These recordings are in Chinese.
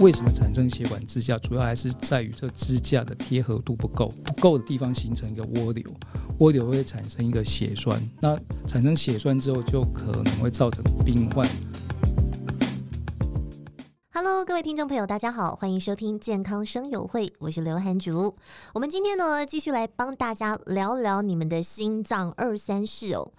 为什么产生血管支架？主要还是在于这支架的贴合度不够，不够的地方形成一个涡流，涡流会产生一个血栓，那产生血栓之后，就可能会造成病患。各位听众朋友，大家好，欢迎收听健康生友会，我是刘涵竹。我们今天呢，继续来帮大家聊聊你们的心脏二三事哦。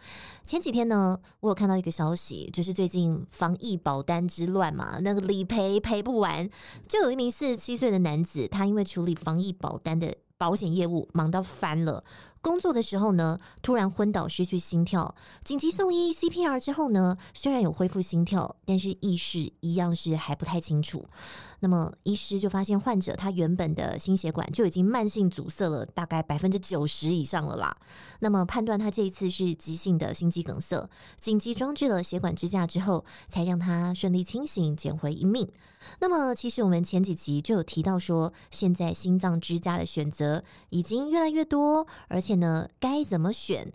前几天呢，我有看到一个消息，就是最近防疫保单之乱嘛，那个理赔赔不完，就有一名四十七岁的男子，他因为处理防疫保单的保险业务，忙到翻了。工作的时候呢，突然昏倒，失去心跳，紧急送医 CPR 之后呢，虽然有恢复心跳，但是意识一样是还不太清楚。那么医师就发现患者他原本的心血管就已经慢性阻塞了，大概百分之九十以上了啦。那么判断他这一次是急性的心肌梗塞，紧急装置了血管支架之后，才让他顺利清醒，捡回一命。那么其实我们前几集就有提到说，现在心脏支架的选择已经越来越多，而且呢，该怎么选？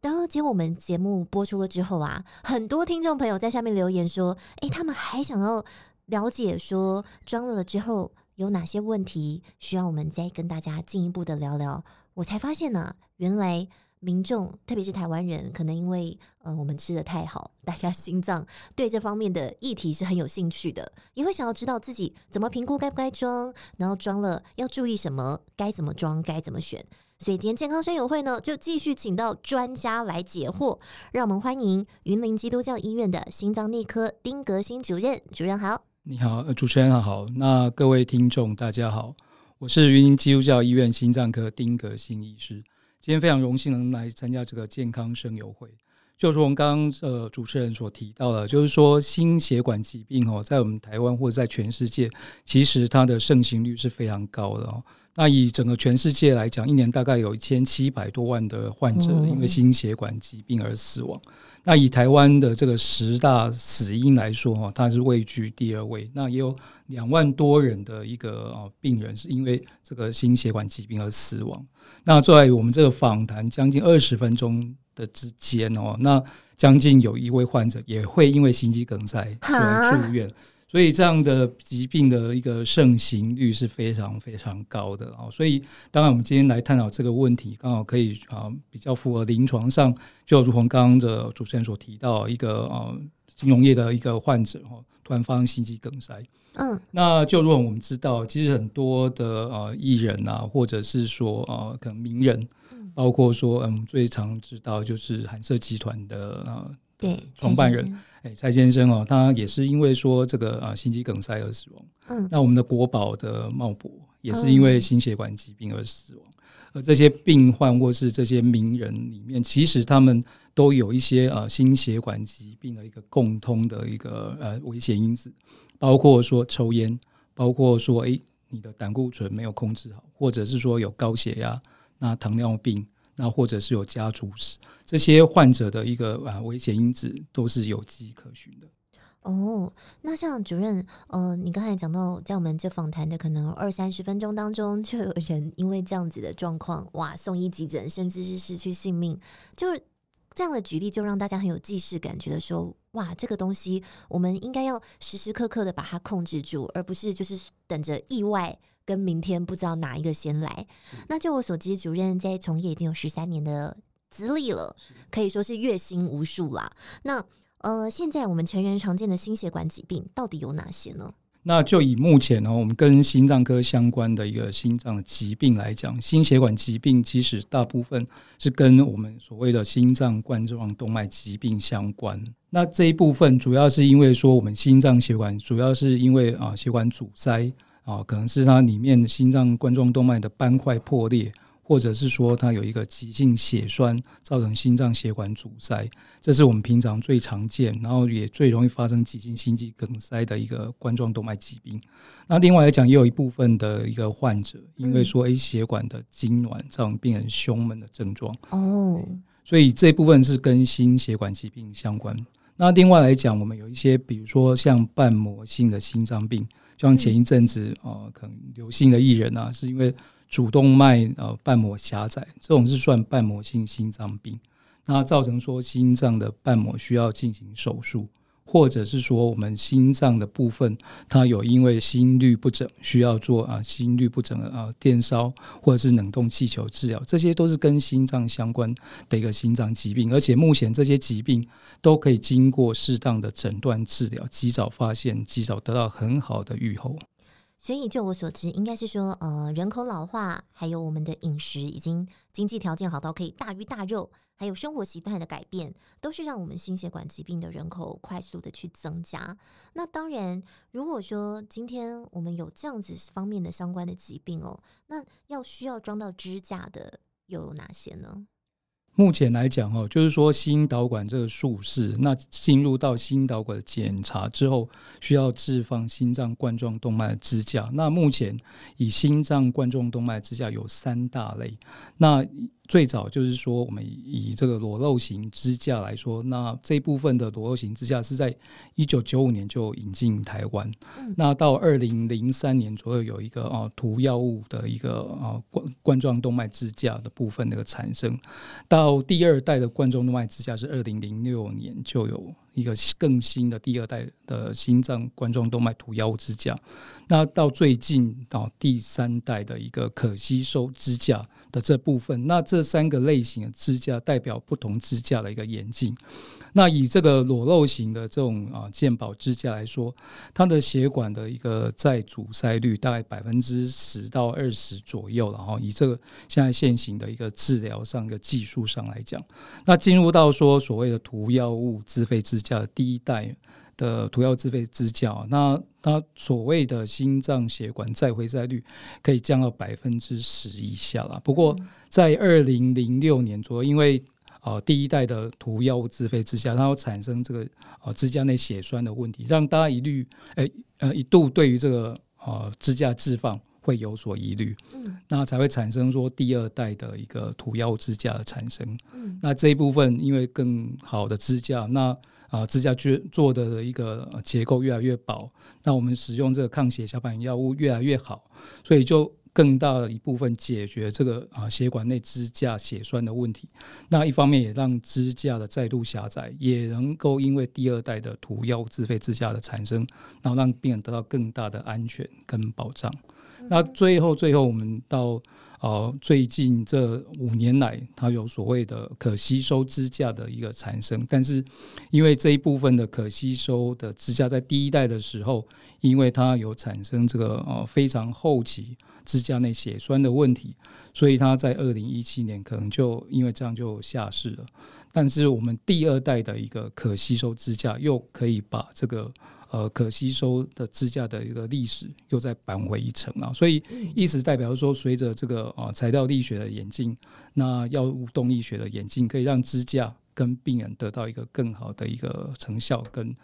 当结果我们节目播出了之后啊，很多听众朋友在下面留言说，诶，他们还想要。了解说装了之后有哪些问题，需要我们再跟大家进一步的聊聊。我才发现呢、原来民众特别是台湾人，可能因为呃我们吃的太好，大家心脏对这方面的议题是很有兴趣的，也会想要知道自己怎么评估该不该装，然后装了要注意什么，该怎么装，该怎么选。所以今天健康生友会呢，就继续请到专家来解惑，让我们欢迎云林基督教医院的心脏内科丁格新主任，主任好。你好，主持人好，那各位听众大家好，我是云林基督教医院心脏科丁格新医师，今天非常荣幸能来参加这个健康声友会。就是我们刚刚呃主持人所提到的，就是说心血管疾病哦，在我们台湾或者在全世界，其实它的盛行率是非常高的哦。那以整个全世界来讲，一年大概有一千七百多万的患者因为心血管疾病而死亡。那以台湾的这个十大死因来说，哈，它是位居第二位。那也有两万多人的一个啊病人是因为这个心血管疾病而死亡。那在我们这个访谈将近二十分钟的之间哦，那将近有一位患者也会因为心肌梗塞而住院。所以这样的疾病的一个盛行率是非常非常高的啊，所以当然我们今天来探讨这个问题，刚好可以啊比较符合临床上，就如同刚刚的主持人所提到，一个呃金融业的一个患者哈，突然发生心肌梗塞，嗯，那就如果我们知道，其实很多的呃艺人啊，或者是说呃可能名人，包括说嗯最常知道就是韩舍集团的呃。对，创办人哎，蔡先生哦，他也是因为说这个啊心肌梗塞而死亡。嗯，那我们的国宝的茂博也是因为心血管疾病而死亡。而这些病患或是这些名人里面，其实他们都有一些啊心血管疾病的一个共通的一个呃危险因子，包括说抽烟，包括说哎你的胆固醇没有控制好，或者是说有高血压，那糖尿病。那或者是有家族史，这些患者的一个啊危险因子都是有迹可循的。哦，那像主任，呃，你刚才讲到，在我们这访谈的可能二三十分钟当中，就有人因为这样子的状况，哇，送医急诊，甚至是失去性命，就是这样的举例，就让大家很有既视感，觉得说，哇，这个东西我们应该要时时刻刻的把它控制住，而不是就是等着意外。跟明天不知道哪一个先来。那就我所知，主任在从业已经有十三年的资历了，可以说是月薪无数啦。那呃，现在我们成人常见的心血管疾病到底有哪些呢？那就以目前呢，我们跟心脏科相关的一个心脏疾病来讲，心血管疾病其实大部分是跟我们所谓的心脏冠状动脉疾病相关。那这一部分主要是因为说，我们心脏血管主要是因为啊血管阻塞。啊，可能是它里面心脏冠状动脉的斑块破裂，或者是说它有一个急性血栓，造成心脏血管阻塞，这是我们平常最常见，然后也最容易发生急性心肌梗塞的一个冠状动脉疾病。那另外来讲，也有一部分的一个患者，因为说诶血管的痉挛造成病人胸闷的症状。哦，所以这部分是跟心血管疾病相关。那另外来讲，我们有一些，比如说像瓣膜性的心脏病。就像前一阵子啊、呃，可能流行的艺人啊，是因为主动脉呃瓣膜狭窄，这种是算瓣膜性心脏病，那造成说心脏的瓣膜需要进行手术，或者是说我们心脏的部分，它有因为心律不整需要做啊心律不整啊电烧或者是冷冻气球治疗，这些都是跟心脏相关的一个心脏疾病，而且目前这些疾病都可以经过适当的诊断治疗，及早发现，及早得到很好的预后。所以，就我所知，应该是说，呃，人口老化，还有我们的饮食已经经济条件好到可以大鱼大肉，还有生活习惯的改变，都是让我们心血管疾病的人口快速的去增加。那当然，如果说今天我们有这样子方面的相关的疾病哦，那要需要装到支架的又有哪些呢？目前来讲，哦，就是说心导管这个术式，那进入到心导管的检查之后，需要置放心脏冠状动脉支架。那目前以心脏冠状动脉支架有三大类，那。最早就是说，我们以这个裸露型支架来说，那这一部分的裸露型支架是在一九九五年就引进台湾。嗯、那到二零零三年左右，有一个啊涂药物的一个啊冠冠状动脉支架的部分那个产生。到第二代的冠状动脉支架是二零零六年就有一个更新的第二代的心脏冠状动脉涂药物支架。那到最近到第三代的一个可吸收支架。的这部分，那这三个类型的支架代表不同支架的一个演进。那以这个裸露型的这种啊健保支架来说，它的血管的一个再阻塞率大概百分之十到二十左右，然后以这个现在现行的一个治疗上的技术上来讲，那进入到说所谓的涂药物自费支架的第一代。的涂药自费支架，那它所谓的心脏血管再回塞率可以降到百分之十以下了。不过在二零零六年左右，因为呃第一代的涂药物自费支架，它会产生这个呃支架内血栓的问题，让大家一律诶呃一度对于这个呃支架置放会有所疑虑，嗯，那才会产生说第二代的一个涂药支架的产生，嗯，那这一部分因为更好的支架，那啊，支架做做的一个结构越来越薄，那我们使用这个抗血小板药物越来越好，所以就更大的一部分解决这个啊血管内支架血栓的问题。那一方面也让支架的再度狭窄，也能够因为第二代的涂药物自费支架的产生，然后让病人得到更大的安全跟保障。嗯、那最后最后我们到。哦，最近这五年来，它有所谓的可吸收支架的一个产生，但是因为这一部分的可吸收的支架在第一代的时候，因为它有产生这个呃非常后期支架内血栓的问题，所以它在二零一七年可能就因为这样就下市了。但是我们第二代的一个可吸收支架又可以把这个。呃，可吸收的支架的一个历史又再扳回一城啊，所以意思代表说，随着这个啊材料力学的演进，那药物动力学的演进，可以让支架跟病人得到一个更好的一个成效，跟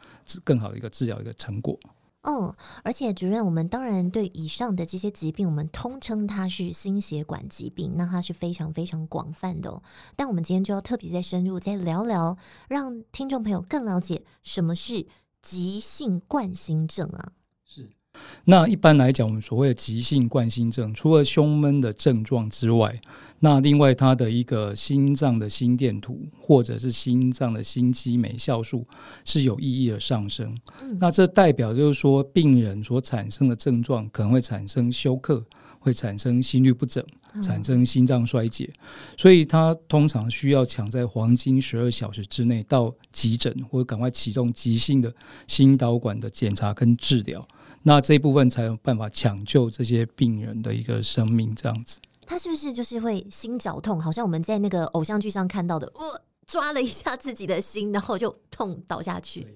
更好的一个治疗一个成果。嗯，而且主任，我们当然对以上的这些疾病，我们通称它是心血管疾病，那它是非常非常广泛的哦。但我们今天就要特别再深入再聊聊，让听众朋友更了解什么是。急性冠心症啊，是。那一般来讲，我们所谓的急性冠心症，除了胸闷的症状之外，那另外它的一个心脏的心电图或者是心脏的心肌酶酵素是有意义的上升。嗯。那这代表就是说，病人所产生的症状可能会产生休克。会产生心律不整，产生心脏衰竭，嗯、所以他通常需要抢在黄金十二小时之内到急诊，或者赶快启动急性的心导管的检查跟治疗，那这一部分才有办法抢救这些病人的一个生命。这样子，他是不是就是会心绞痛？好像我们在那个偶像剧上看到的，呃，抓了一下自己的心，然后就痛倒下去。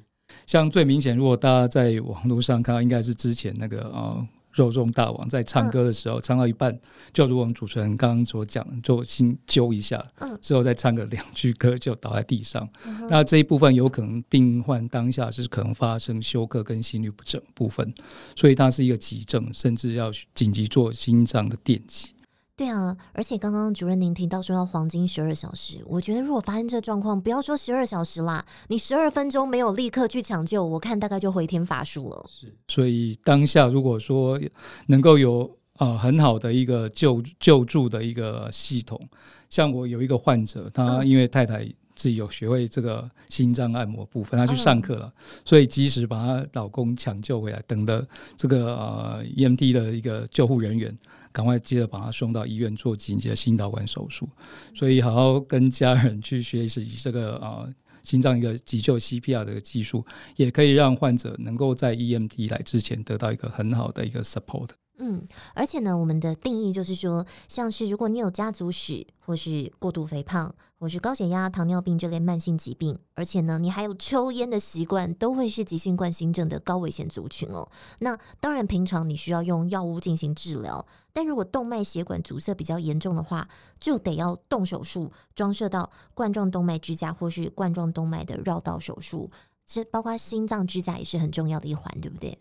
像最明显，如果大家在网络上看到，应该是之前那个啊。呃肉粽大王在唱歌的时候，唱到一半，就如我们主持人刚刚所讲的，就心揪一下，之后再唱个两句歌就倒在地上。那这一部分有可能病患当下是可能发生休克跟心律不整部分，所以它是一个急症，甚至要紧急做心脏的电击。对啊，而且刚刚主任您提到说要黄金十二小时，我觉得如果发生这状况，不要说十二小时啦，你十二分钟没有立刻去抢救，我看大概就回天乏术了。是，所以当下如果说能够有啊、呃、很好的一个救救助的一个系统，像我有一个患者，他因为太太自己有学会这个心脏按摩部分，她去上课了，所以及时把她老公抢救回来，等的这个呃 EMT 的一个救护人员，赶快接着把他送到医院做紧急的心导管手术。所以好好跟家人去学习这个啊、心脏一个急救 CPR 的技术，也可以让患者能够在 EMT 来之前得到一个很好的一个 support。嗯，而且呢，我们的定义就是说，像是如果你有家族史，或是过度肥胖，或是高血压、糖尿病这类慢性疾病，而且呢，你还有抽烟的习惯，都会是急性冠心症的高危险族群哦。那当然，平常你需要用药物进行治疗，但如果动脉血管阻塞比较严重的话，就得要动手术，装设到冠状动脉支架或是冠状动脉的绕道手术。其实包括心脏支架也是很重要的一环，对不对？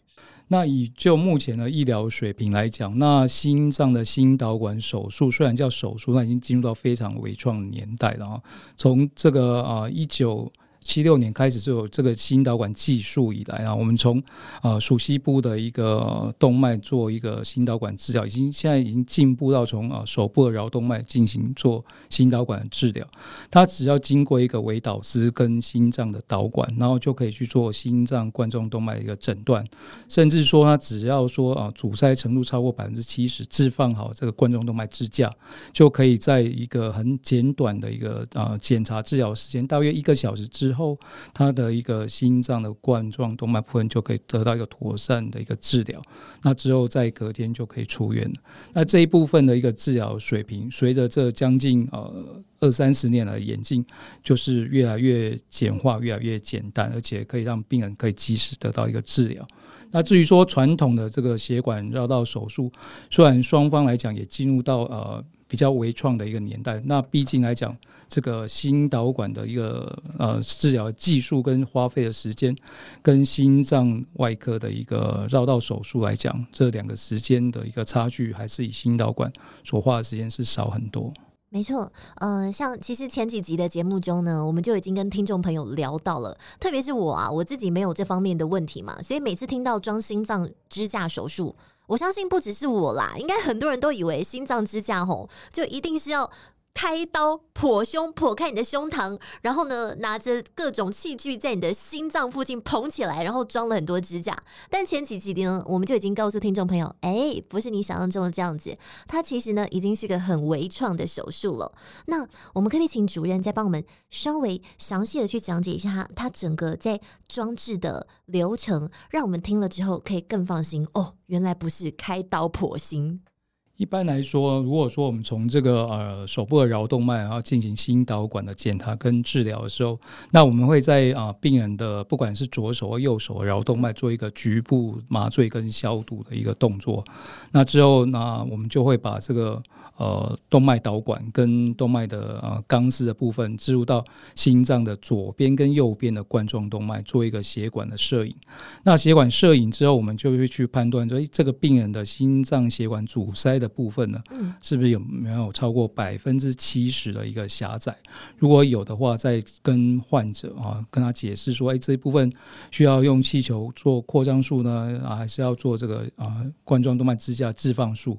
那以就目前的医疗水平来讲，那心脏的心导管手术虽然叫手术，那已经进入到非常微创年代了啊。从这个啊一九七六年开始就有这个心导管技术以来啊，我们从呃属西部的一个动脉做一个心导管治疗，已经现在已经进步到从呃手部的桡动脉进行做心导管治疗。它只要经过一个微导丝跟心脏的导管，然后就可以去做心脏冠状动脉一个诊断，甚至说它只要说啊阻塞程度超过百分之七十，置放好这个冠状动脉支架，就可以在一个很简短的一个啊检查治疗时间，大约一个小时之后。后，他的一个心脏的冠状动脉部分就可以得到一个妥善的一个治疗，那之后在隔天就可以出院了。那这一部分的一个治疗水平，随着这将近呃二三十年的演进，就是越来越简化，越来越简单，而且可以让病人可以及时得到一个治疗。那至于说传统的这个血管绕道手术，虽然双方来讲也进入到呃比较微创的一个年代，那毕竟来讲。这个心导管的一个呃治疗技术跟花费的时间，跟心脏外科的一个绕道手术来讲，这两个时间的一个差距，还是以心导管所花的时间是少很多。没错，呃，像其实前几集的节目中呢，我们就已经跟听众朋友聊到了，特别是我啊，我自己没有这方面的问题嘛，所以每次听到装心脏支架手术，我相信不只是我啦，应该很多人都以为心脏支架吼，就一定是要。开刀剖胸，剖开你的胸膛，然后呢，拿着各种器具在你的心脏附近捧起来，然后装了很多支架。但前几集呢，我们就已经告诉听众朋友，哎，不是你想象中的这样子，它其实呢，已经是个很微创的手术了。那我们可以请主任再帮我们稍微详细的去讲解一下它整个在装置的流程，让我们听了之后可以更放心哦，原来不是开刀剖心。一般来说，如果说我们从这个呃手部的桡动脉，然后进行心导管的检查跟治疗的时候，那我们会在啊、病人的不管是左手或右手的橈动脉做一个局部麻醉跟消毒的一个动作。那之后，那我们就会把这个。呃，动脉导管跟动脉的呃钢丝的部分置入到心脏的左边跟右边的冠状动脉，做一个血管的摄影。那血管摄影之后，我们就会去判断说，诶，这个病人的心脏血管阻塞的部分呢，是不是有没有超过百分之七十的一个狭窄？如果有的话，再跟患者啊跟他解释说，诶，这一部分需要用气球做扩张术呢，啊，还是要做这个啊冠状动脉支架置放术？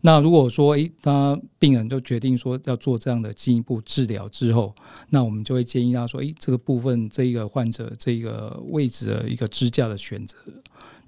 那如果说，诶，他病人就决定说要做这样的进一步治疗之后，那我们就会建议他说：“诶，这个部分这一个患者这个位置的一个支架的选择，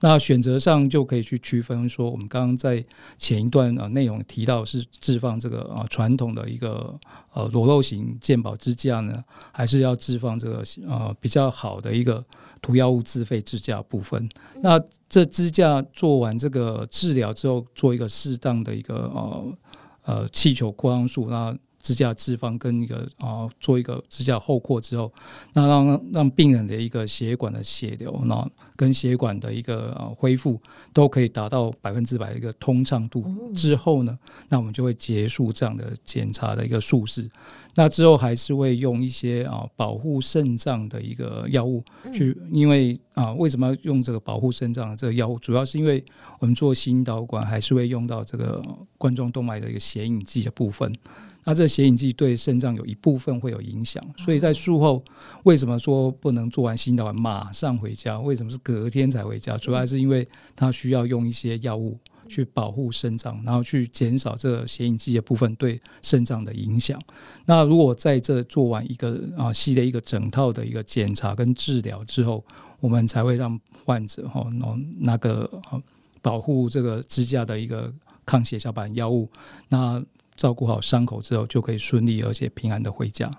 那选择上就可以去区分说，我们刚刚在前一段啊内容提到是置放这个啊传统的一个呃裸露型健保支架呢，还是要置放这个呃比较好的一个。”涂药物自费支架部分，那这支架做完这个治疗之后，做一个适当的一个呃呃气球扩张术，那支架置放跟一个啊、呃、做一个支架后扩之后，那让让病人的一个血管的血流，那跟血管的一个呃恢复都可以达到百分之百的一个通畅度之后呢，那我们就会结束这样的检查的一个术式。那之后还是会用一些啊保护肾脏的一个药物去，因为啊为什么要用这个保护肾脏的这个药物？主要是因为我们做心导管还是会用到这个冠状动脉的一个显影剂的部分。那这个显影剂对肾脏有一部分会有影响，所以在术后为什么说不能做完心导管马上回家？为什么是隔天才回家？主要是因为它需要用一些药物。去保护肾脏，然后去减少这个显影剂的部分对肾脏的影响。那如果在这做完一个啊系列一个整套的一个检查跟治疗之后，我们才会让患者哈那个保护这个支架的一个抗血小板药物，那照顾好伤口之后，就可以顺利而且平安的回家。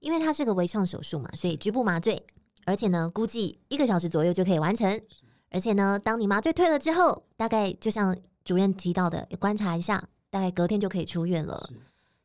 因为它是个微创手术嘛，所以局部麻醉，而且呢，估计一个小时左右就可以完成。而且呢，当你麻醉退了之后，大概就像主任提到的，观察一下，大概隔天就可以出院了。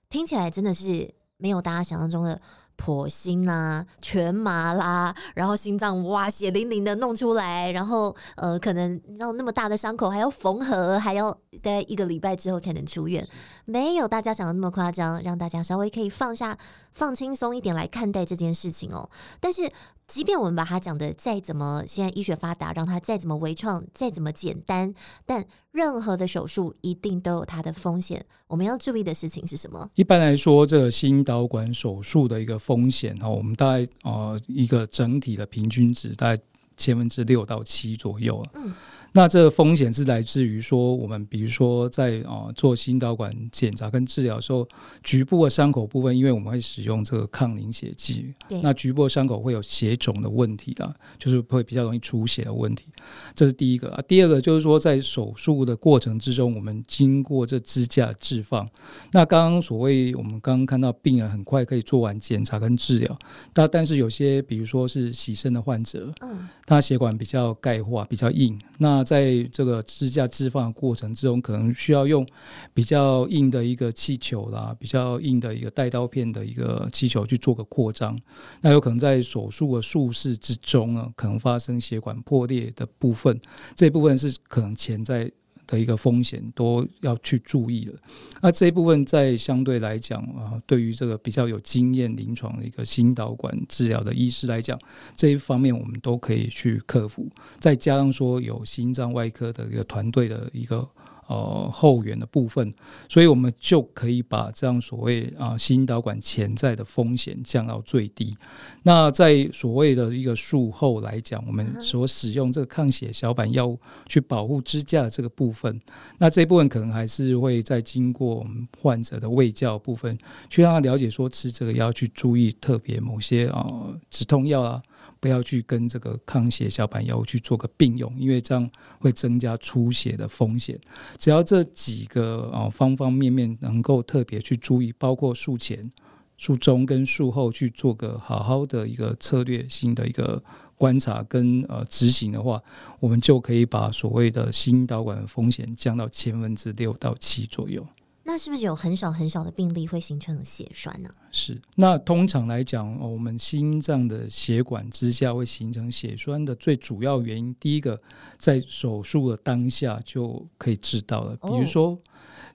听起来真的是没有大家想象中的。剖心啊，全麻啦，然后心脏哇血淋淋的弄出来，然后呃，可能要那么大的伤口还要缝合，还要大概一个礼拜之后才能出院，没有大家想的那么夸张，让大家稍微可以放下、放轻松一点来看待这件事情哦。但是。即便我们把它讲的再怎么现在医学发达，让它再怎么微创，再怎么简单，但任何的手术一定都有它的风险。我们要注意的事情是什么？一般来说，这个心导管手术的一个风险哈，我们大概呃一个整体的平均值大概千分之六到七左右啊。嗯。那这个风险是来自于说，我们比如说在啊做心导管检查跟治疗的时候，局部的伤口部分，因为我们会使用这个抗凝血剂，那局部的伤口会有血肿的问题的，就是会比较容易出血的问题。这是第一个啊。第二个就是说，在手术的过程之中，我们经过这支架置放，那刚刚所谓我们刚刚看到病人很快可以做完检查跟治疗，但但是有些比如说是洗肾的患者，嗯，他血管比较钙化，比较硬，那那在这个支架置放的过程之中，可能需要用比较硬的一个气球啦，比较硬的一个带刀片的一个气球去做个扩张。那有可能在手术的术式之中呢，可能发生血管破裂的部分，这部分是可能潜在的一个风险都要去注意了。那这一部分在相对来讲啊，对于这个比较有经验临床的一个心导管治疗的医师来讲，这一方面我们都可以去克服。再加上说有心脏外科的一个团队的一个。呃，后援的部分，所以我们就可以把这样所谓啊心导管潜在的风险降到最低。那在所谓的一个术后来讲，我们所使用这个抗血小板药物去保护支架的这个部分，那这一部分可能还是会在经过我们患者的胃教部分，去让他了解说吃这个药去注意特别某些啊止痛药啊。不要去跟这个抗血小板药物去做个并用，因为这样会增加出血的风险。只要这几个啊方方面面能够特别去注意，包括术前、术中跟术后去做个好好的一个策略性的一个观察跟呃执行的话，我们就可以把所谓的心导管风险降到千分之六到七左右。那是不是有很少很少的病例会形成血栓呢？是，那通常来讲，我们心脏的血管支架会形成血栓的最主要原因，第一个在手术的当下就可以知道了。比如说，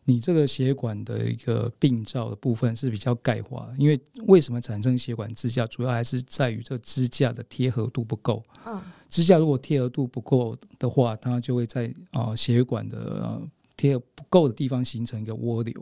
你这个血管的一个病灶的部分是比较钙化，因为为什么产生血管支架，主要还是在于这个支架的贴合度不够。嗯，支架如果贴合度不够的话，它就会在啊血管的。呃贴不够的地方形成一个涡流，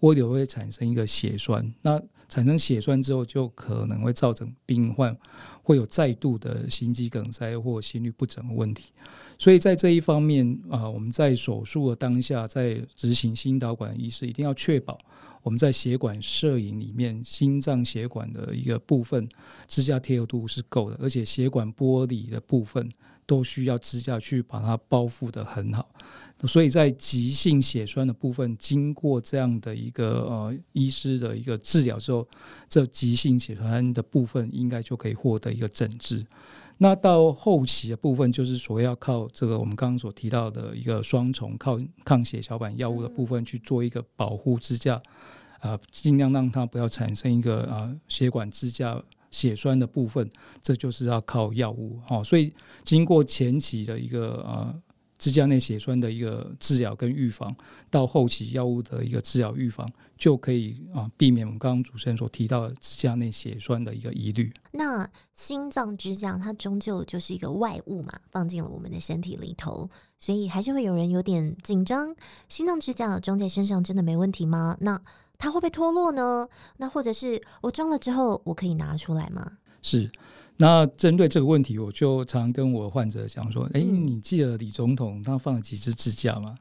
涡流会产生一个血栓，那产生血栓之后，就可能会造成病患会有再度的心肌梗塞或心律不整的问题。所以在这一方面啊，我们在手术的当下，在执行心导管医师一定要确保我们在血管摄影里面，心脏血管的一个部分支架贴合度是够的，而且血管剥离的部分都需要支架去把它包覆得很好。所以在急性血栓的部分，经过这样的一个呃医师的一个治疗之后，这急性血栓的部分应该就可以获得一个诊治。那到后期的部分，就是所谓要靠这个我们刚刚所提到的一个双重靠抗血小板药物的部分去做一个保护支架，啊，尽量让它不要产生一个啊血管支架血栓的部分，这就是要靠药物。好，所以经过前期的一个呃。支架内血栓的一个治疗跟预防，到后期药物的一个治疗预防，就可以啊避免我们刚刚主持人所提到的支架内血栓的一个疑虑。那心脏支架它终究就是一个外物嘛，放进了我们的身体里头，所以还是会有人有点紧张。心脏支架装在身上真的没问题吗？那它会不会脱落呢？那或者是我装了之后，我可以拿出来吗？是。那针对这个问题，我就常跟我患者讲说：“哎、欸，你记得李总统他放了几支支架吗？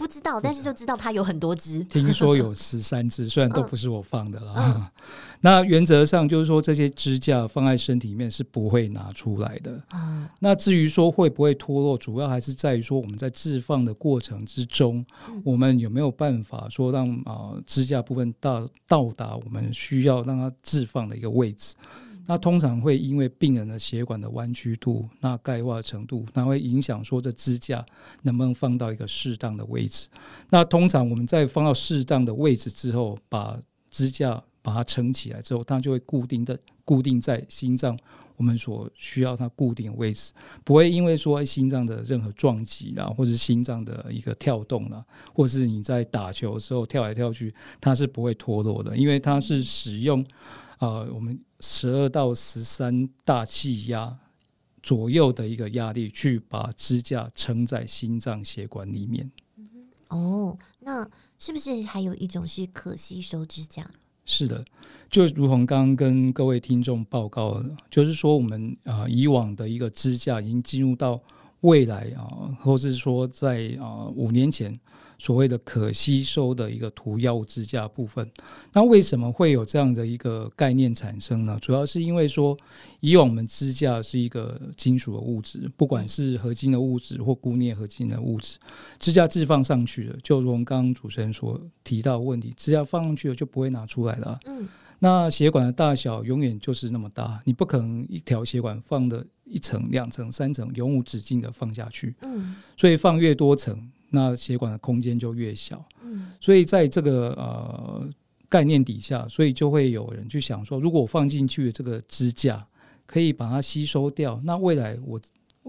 不知道，但是就知道它有很多只。听说有十三只，虽然都不是我放的啦。那原则上就是说，这些支架放在身体里面是不会拿出来的。嗯、那至于说会不会脱落，主要还是在于说我们在置放的过程之中，嗯、我们有没有办法说让啊、呃、支架部分到到达我们需要让它置放的一个位置。那通常会因为病人的血管的弯曲度、那钙化程度，那会影响说这支架能不能放到一个适当的位置。那通常我们在放到适当的位置之后，把支架把它撑起来之后，它就会固定的固定在心脏我们所需要它固定的位置，不会因为说心脏的任何撞击啦，或者是心脏的一个跳动啦，或是你在打球的时候跳来跳去，它是不会脱落的，因为它是使用。呃，我们十二到十三大气压左右的一个压力，去把支架撑在心脏血管里面。哦，那是不是还有一种是可吸收支架？是的，就如同刚刚跟各位听众报告的，就是说我们啊、呃、以往的一个支架已经进入到未来啊、呃，或是说在啊、呃、五年前。所谓的可吸收的一个涂药物支架部分，那为什么会有这样的一个概念产生呢？主要是因为说，以往我们支架是一个金属的物质，不管是合金的物质或钴镍合金的物质，支架置放上去了，就如刚刚主持人所提到的问题，支架放上去了就不会拿出来了。嗯，那血管的大小永远就是那么大，你不可能一条血管放的一层、两层、三层，永无止境的放下去。嗯，所以放越多层。那血管的空间就越小，嗯，所以在这个呃概念底下，所以就会有人去想说，如果我放进去的这个支架可以把它吸收掉，那未来我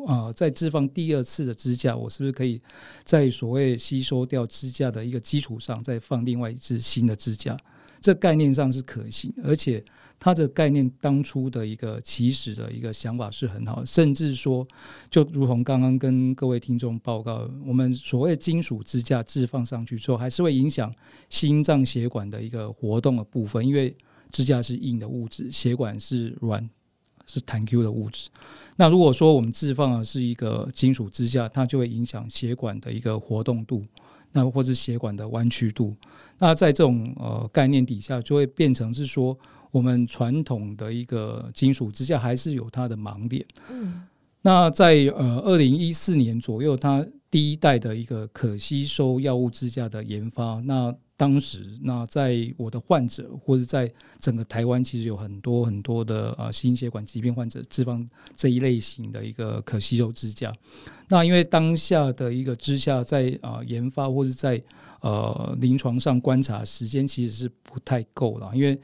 啊、呃、在置放第二次的支架，我是不是可以在所谓吸收掉支架的一个基础上，再放另外一支新的支架？这概念上是可行，而且。它的概念当初的一个起始的一个想法是很好，甚至说，就如同刚刚跟各位听众报告，我们所谓金属支架置放上去之后，还是会影响心脏血管的一个活动的部分，因为支架是硬的物质，血管是软是弹 Q 的物质。那如果说我们置放的是一个金属支架，它就会影响血管的一个活动度，那或者血管的弯曲度。那在这种呃概念底下，就会变成是说。我们传统的一个金属支架还是有它的盲点。嗯，那在呃二零一四年左右，它第一代的一个可吸收药物支架的研发，那当时那在我的患者或者在整个台湾，其实有很多很多的呃心血管疾病患者置放这一类型的一个可吸收支架。那因为当下的一个支架在啊研发或者在呃临床上观察时间其实是不太够了，因为。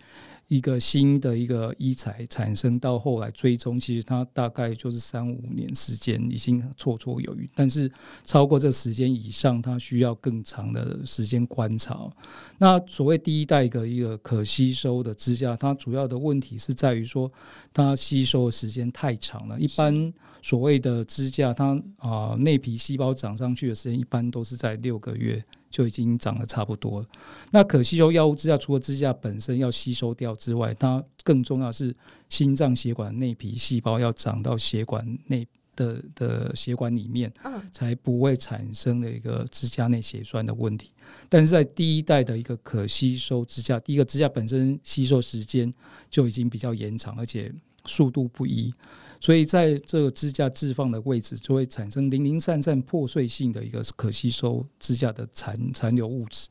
一个新的一个医材产生到后来追踪，其实它大概就是三五年时间，已经绰绰有余。但是超过这时间以上，它需要更长的时间观察。那所谓第一代的一个可吸收的支架，它主要的问题是在于说，它吸收的时间太长了。一般所谓的支架，它啊内皮细胞长上去的时间，一般都是在六个月。就已经长得差不多了。那可吸收药物支架，除了支架本身要吸收掉之外，它更重要是心脏血管内皮细胞要长到血管内的的血管里面，才不会产生的一个支架内血栓的问题。但是在第一代的一个可吸收支架，第一个支架本身吸收时间就已经比较延长，而且速度不一。所以在这个支架置放的位置，就会产生零零散散、破碎性的一个可吸收支架的残残留物质。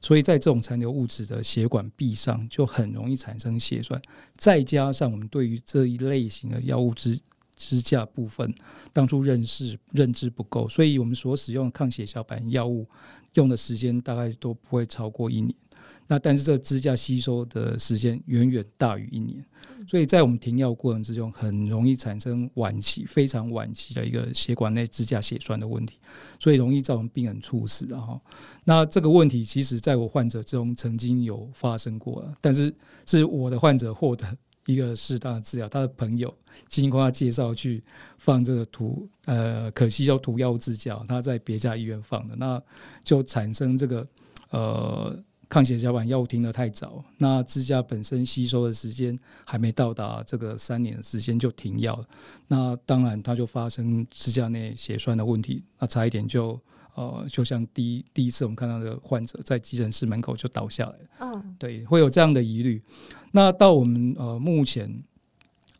所以在这种残留物质的血管壁上，就很容易产生血栓。再加上我们对于这一类型的药物支支架部分，当初认识认知不够，所以我们所使用的抗血小板药物用的时间大概都不会超过一年。那但是这个支架吸收的时间远远大于一年，所以在我们停药过程之中，很容易产生晚期、非常晚期的一个血管内支架血栓的问题，所以容易造成病人猝死啊。哈，那这个问题其实在我患者中曾经有发生过，但是是我的患者获得一个适当的治疗，他的朋友经过他介绍去放这个涂呃可吸收涂药物支架，他在别家医院放的，那就产生这个呃。抗血小板药物停得太早，那支架本身吸收的时间还没到达这个三年的时间就停药了，那当然它就发生支架内血栓的问题，那差一点就呃，就像第一第一次我们看到的患者在急诊室门口就倒下来了，嗯，对，会有这样的疑虑。那到我们呃目前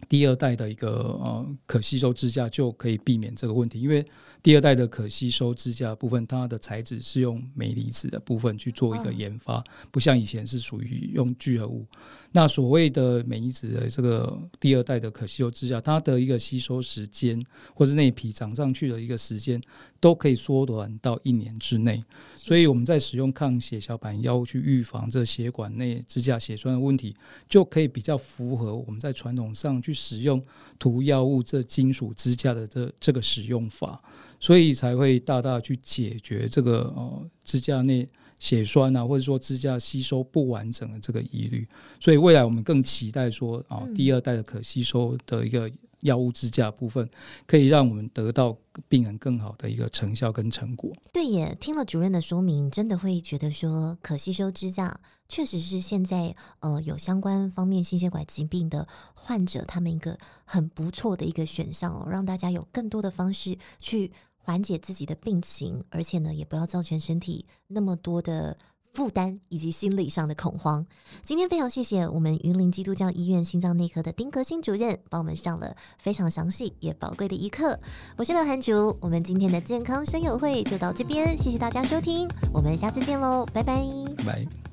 第二代的一个呃可吸收支架就可以避免这个问题，因为第二代的可吸收支架部分，它的材质是用镁离子的部分去做一个研发，不像以前是属于用聚合物。那所谓的镁离子的这个第二代的可吸收支架，它的一个吸收时间，或是内皮长上去的一个时间，都可以缩短到一年之内。所以我们在使用抗血小板药物去预防这血管内支架血栓的问题，就可以比较符合我们在传统上去使用涂药物这金属支架的这这个使用法，所以才会大大去解决这个呃支架内。血栓啊，或者说支架吸收不完整的这个疑虑，所以未来我们更期待说啊，第二代的可吸收的一个药物支架部分，可以让我们得到病人更好的一个成效跟成果。对耶，听了主任的说明，真的会觉得说，可吸收支架确实是现在呃有相关方面心血管疾病的患者他们一个很不错的一个选项哦，让大家有更多的方式去。缓解自己的病情，而且呢，也不要造成身体那么多的负担以及心理上的恐慌。今天非常谢谢我们云林基督教医院心脏内科的丁格新主任，帮我们上了非常详细也宝贵的一课。我是刘涵竹，我们今天的健康生友会就到这边，谢谢大家收听，我们下次见喽，拜拜。拜。